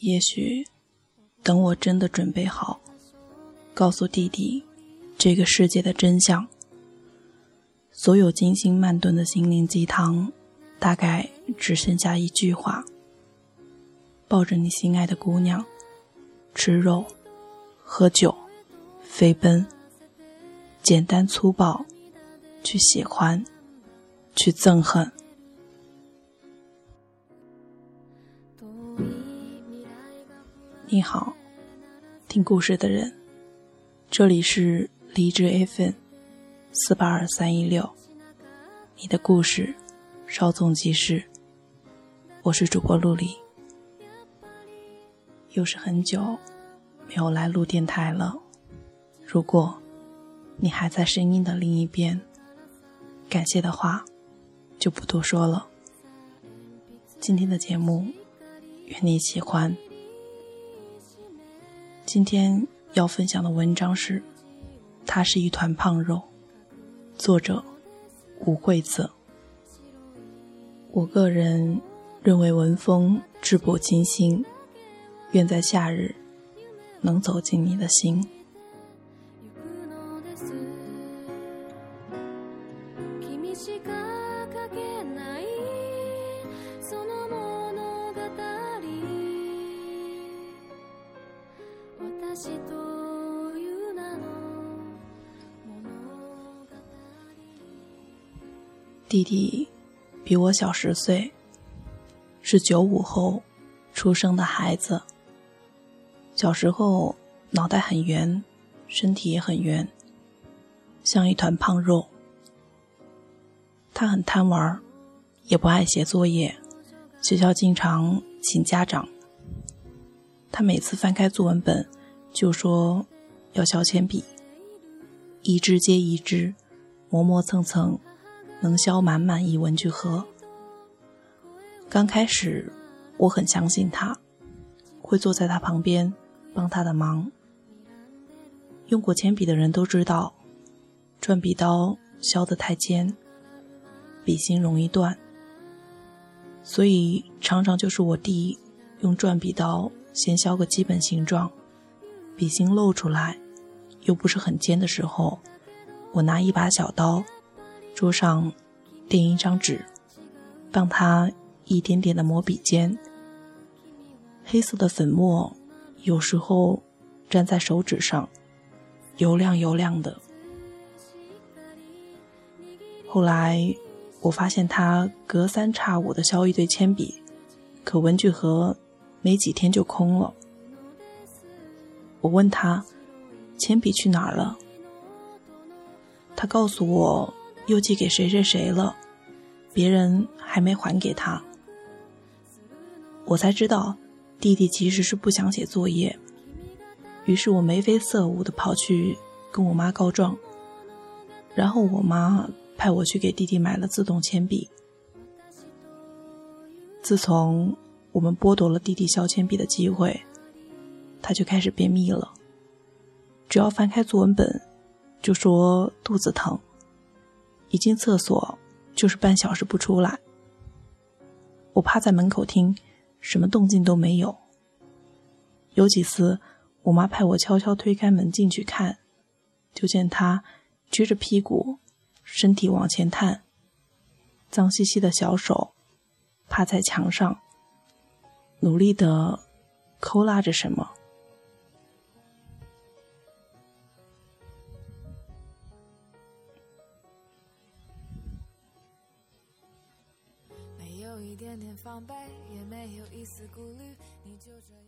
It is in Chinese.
也许，等我真的准备好，告诉弟弟这个世界的真相，所有精心慢炖的心灵鸡汤，大概只剩下一句话：抱着你心爱的姑娘，吃肉，喝酒，飞奔，简单粗暴，去喜欢，去憎恨。你好，听故事的人，这里是荔枝 FM 四八二三一六，你的故事稍纵即逝，我是主播陆离，又是很久没有来录电台了。如果你还在声音的另一边，感谢的话就不多说了。今天的节目，愿你喜欢。今天要分享的文章是《他是一团胖肉》，作者吴惠泽。我个人认为文风质朴清新，愿在夏日能走进你的心。弟弟比我小十岁，是九五后出生的孩子。小时候脑袋很圆，身体也很圆，像一团胖肉。他很贪玩，也不爱写作业，学校经常请家长。他每次翻开作文本，就说要削铅笔，一支接一支，磨磨蹭蹭。能削满满一文具盒。刚开始，我很相信他，会坐在他旁边帮他的忙。用过铅笔的人都知道，转笔刀削得太尖，笔芯容易断，所以常常就是我弟用转笔刀先削个基本形状，笔芯露出来又不是很尖的时候，我拿一把小刀。桌上垫一张纸，帮他一点点的磨笔尖。黑色的粉末有时候粘在手指上，油亮油亮的。后来我发现他隔三差五的削一堆铅笔，可文具盒没几天就空了。我问他铅笔去哪儿了，他告诉我。又寄给谁谁谁了，别人还没还给他。我才知道，弟弟其实是不想写作业。于是我眉飞色舞的跑去跟我妈告状，然后我妈派我去给弟弟买了自动铅笔。自从我们剥夺了弟弟削铅笔的机会，他就开始便秘了。只要翻开作文本，就说肚子疼。一进厕所就是半小时不出来。我趴在门口听，什么动静都没有。有几次，我妈派我悄悄推开门进去看，就见他撅着屁股，身体往前探，脏兮兮的小手趴在墙上，努力的抠拉着什么。点点防备，也没有一丝顾虑，你就这样。